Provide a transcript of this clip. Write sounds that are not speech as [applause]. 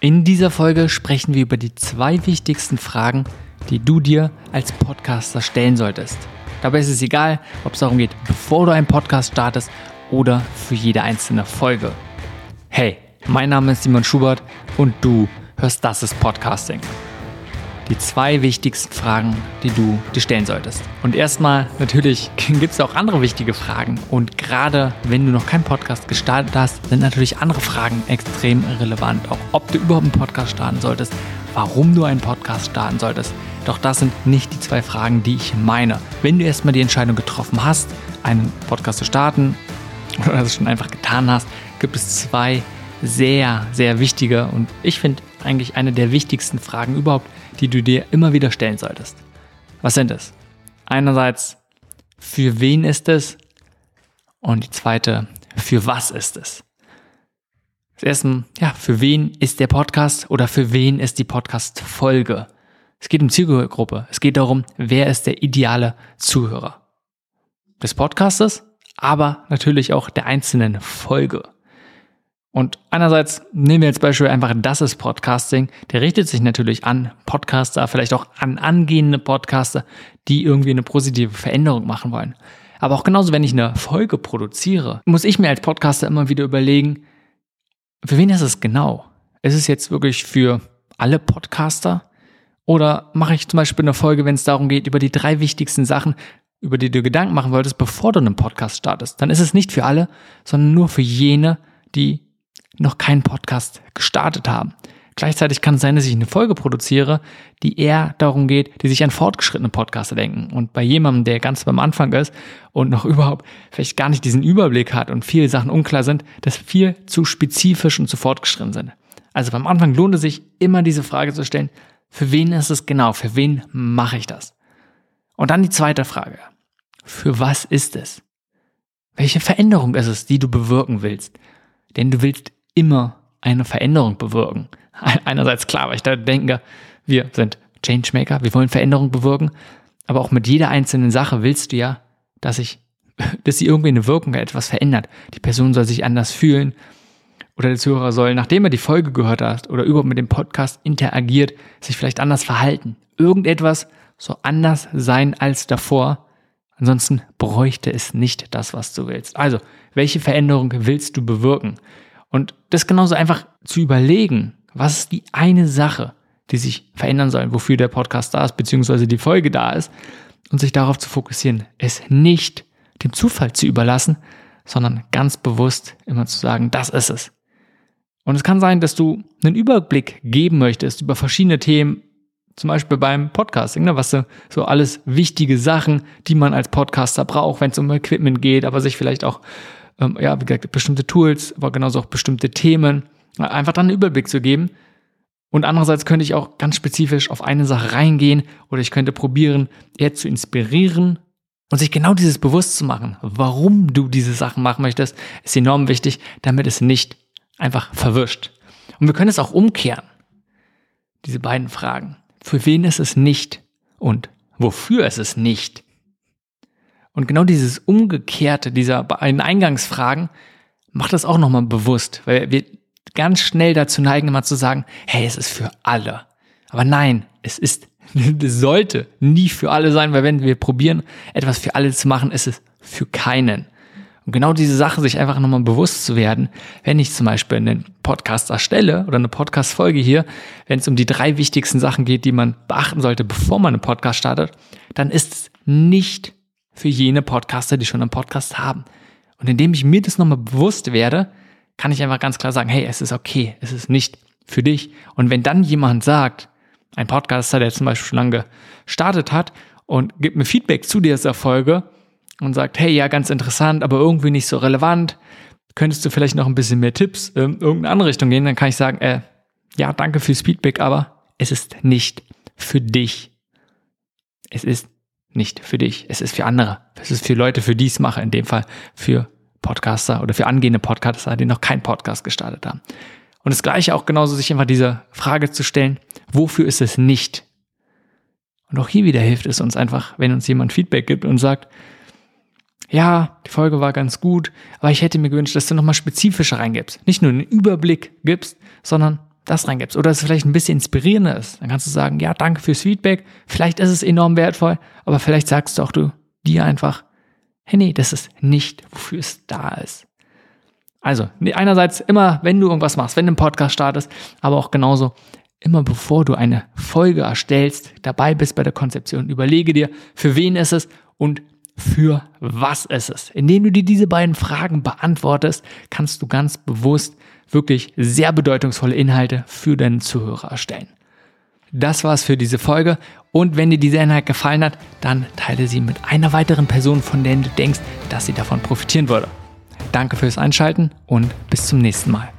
In dieser Folge sprechen wir über die zwei wichtigsten Fragen, die du dir als Podcaster stellen solltest. Dabei ist es egal, ob es darum geht, bevor du einen Podcast startest oder für jede einzelne Folge. Hey, mein Name ist Simon Schubert und du hörst Das ist Podcasting die zwei wichtigsten Fragen, die du dir stellen solltest. Und erstmal, natürlich [laughs] gibt es auch andere wichtige Fragen. Und gerade wenn du noch keinen Podcast gestartet hast, sind natürlich andere Fragen extrem relevant. Auch ob du überhaupt einen Podcast starten solltest, warum du einen Podcast starten solltest. Doch das sind nicht die zwei Fragen, die ich meine. Wenn du erstmal die Entscheidung getroffen hast, einen Podcast zu starten [laughs] oder das schon einfach getan hast, gibt es zwei sehr, sehr wichtige und ich finde eigentlich eine der wichtigsten Fragen überhaupt, die du dir immer wieder stellen solltest. Was sind es? Einerseits, für wen ist es? Und die zweite, für was ist es? Das erste, ja, für wen ist der Podcast oder für wen ist die Podcast-Folge? Es geht um Zielgruppe. Es geht darum, wer ist der ideale Zuhörer des Podcastes, aber natürlich auch der einzelnen Folge. Und einerseits nehmen wir als Beispiel einfach das ist Podcasting. Der richtet sich natürlich an Podcaster, vielleicht auch an angehende Podcaster, die irgendwie eine positive Veränderung machen wollen. Aber auch genauso, wenn ich eine Folge produziere, muss ich mir als Podcaster immer wieder überlegen, für wen ist es genau? Ist es jetzt wirklich für alle Podcaster? Oder mache ich zum Beispiel eine Folge, wenn es darum geht, über die drei wichtigsten Sachen, über die du Gedanken machen wolltest, bevor du einen Podcast startest? Dann ist es nicht für alle, sondern nur für jene, die noch keinen Podcast gestartet haben. Gleichzeitig kann es sein, dass ich eine Folge produziere, die eher darum geht, die sich an fortgeschrittene Podcaster denken. Und bei jemandem, der ganz beim Anfang ist und noch [laughs] überhaupt vielleicht gar nicht diesen Überblick hat und viele Sachen unklar sind, das viel zu spezifisch und zu fortgeschritten sind. Also beim Anfang lohnt es sich immer diese Frage zu stellen, für wen ist es genau? Für wen mache ich das? Und dann die zweite Frage. Für was ist es? Welche Veränderung ist es, die du bewirken willst? Denn du willst immer eine Veränderung bewirken. [laughs] Einerseits klar, weil ich da denke, wir sind Changemaker, wir wollen Veränderung bewirken, aber auch mit jeder einzelnen Sache willst du ja, dass ich, [laughs] dass sie irgendwie eine Wirkung, etwas verändert. Die Person soll sich anders fühlen oder der Zuhörer soll, nachdem er die Folge gehört hat oder überhaupt mit dem Podcast interagiert, sich vielleicht anders verhalten. Irgendetwas soll anders sein als davor. Ansonsten bräuchte es nicht das, was du willst. Also, welche Veränderung willst du bewirken? Und das genauso einfach zu überlegen, was ist die eine Sache, die sich verändern soll, wofür der Podcast da ist, beziehungsweise die Folge da ist, und sich darauf zu fokussieren, es nicht dem Zufall zu überlassen, sondern ganz bewusst immer zu sagen, das ist es. Und es kann sein, dass du einen Überblick geben möchtest über verschiedene Themen, zum Beispiel beim Podcasting, ne, was so, so alles wichtige Sachen, die man als Podcaster braucht, wenn es um Equipment geht, aber sich vielleicht auch ähm, ja, wie gesagt, bestimmte Tools, aber genauso auch bestimmte Themen, einfach dann einen Überblick zu geben. Und andererseits könnte ich auch ganz spezifisch auf eine Sache reingehen oder ich könnte probieren, eher zu inspirieren und sich genau dieses bewusst zu machen, warum du diese Sachen machen möchtest, ist enorm wichtig, damit es nicht einfach verwischt. Und wir können es auch umkehren. Diese beiden Fragen. Für wen ist es nicht und wofür ist es nicht? Und genau dieses Umgekehrte dieser beiden Eingangsfragen macht das auch nochmal bewusst, weil wir ganz schnell dazu neigen, immer zu sagen, hey, es ist für alle. Aber nein, es ist, [laughs] es sollte nie für alle sein, weil wenn wir probieren, etwas für alle zu machen, ist es für keinen. Und genau diese Sache, sich einfach nochmal bewusst zu werden, wenn ich zum Beispiel einen Podcast erstelle oder eine Podcast-Folge hier, wenn es um die drei wichtigsten Sachen geht, die man beachten sollte, bevor man einen Podcast startet, dann ist es nicht für jene Podcaster, die schon einen Podcast haben. Und indem ich mir das nochmal bewusst werde, kann ich einfach ganz klar sagen, hey, es ist okay, es ist nicht für dich. Und wenn dann jemand sagt, ein Podcaster, der zum Beispiel schon lange gestartet hat und gibt mir Feedback zu dieser Folge und sagt, hey, ja, ganz interessant, aber irgendwie nicht so relevant, könntest du vielleicht noch ein bisschen mehr Tipps in irgendeine andere Richtung gehen, dann kann ich sagen, äh, ja, danke fürs Feedback, aber es ist nicht für dich. Es ist nicht für dich. Es ist für andere. Es ist für Leute, für die ich es mache. In dem Fall für Podcaster oder für angehende Podcaster, die noch keinen Podcast gestartet haben. Und das Gleiche auch genauso, sich einfach diese Frage zu stellen, wofür ist es nicht? Und auch hier wieder hilft es uns einfach, wenn uns jemand Feedback gibt und sagt, ja, die Folge war ganz gut, aber ich hätte mir gewünscht, dass du nochmal spezifischer reingibst. Nicht nur einen Überblick gibst, sondern das reingibst. Oder es vielleicht ein bisschen inspirierender ist, dann kannst du sagen, ja, danke fürs Feedback, vielleicht ist es enorm wertvoll, aber vielleicht sagst du auch du dir einfach, hey, nee, das ist nicht, wofür es da ist. Also, einerseits immer, wenn du irgendwas machst, wenn du einen Podcast startest, aber auch genauso, immer bevor du eine Folge erstellst, dabei bist bei der Konzeption, überlege dir, für wen ist es und für was ist es. Indem du dir diese beiden Fragen beantwortest, kannst du ganz bewusst wirklich sehr bedeutungsvolle Inhalte für deinen Zuhörer erstellen. Das war's für diese Folge und wenn dir dieser Inhalt gefallen hat, dann teile sie mit einer weiteren Person, von der du denkst, dass sie davon profitieren würde. Danke fürs Einschalten und bis zum nächsten Mal.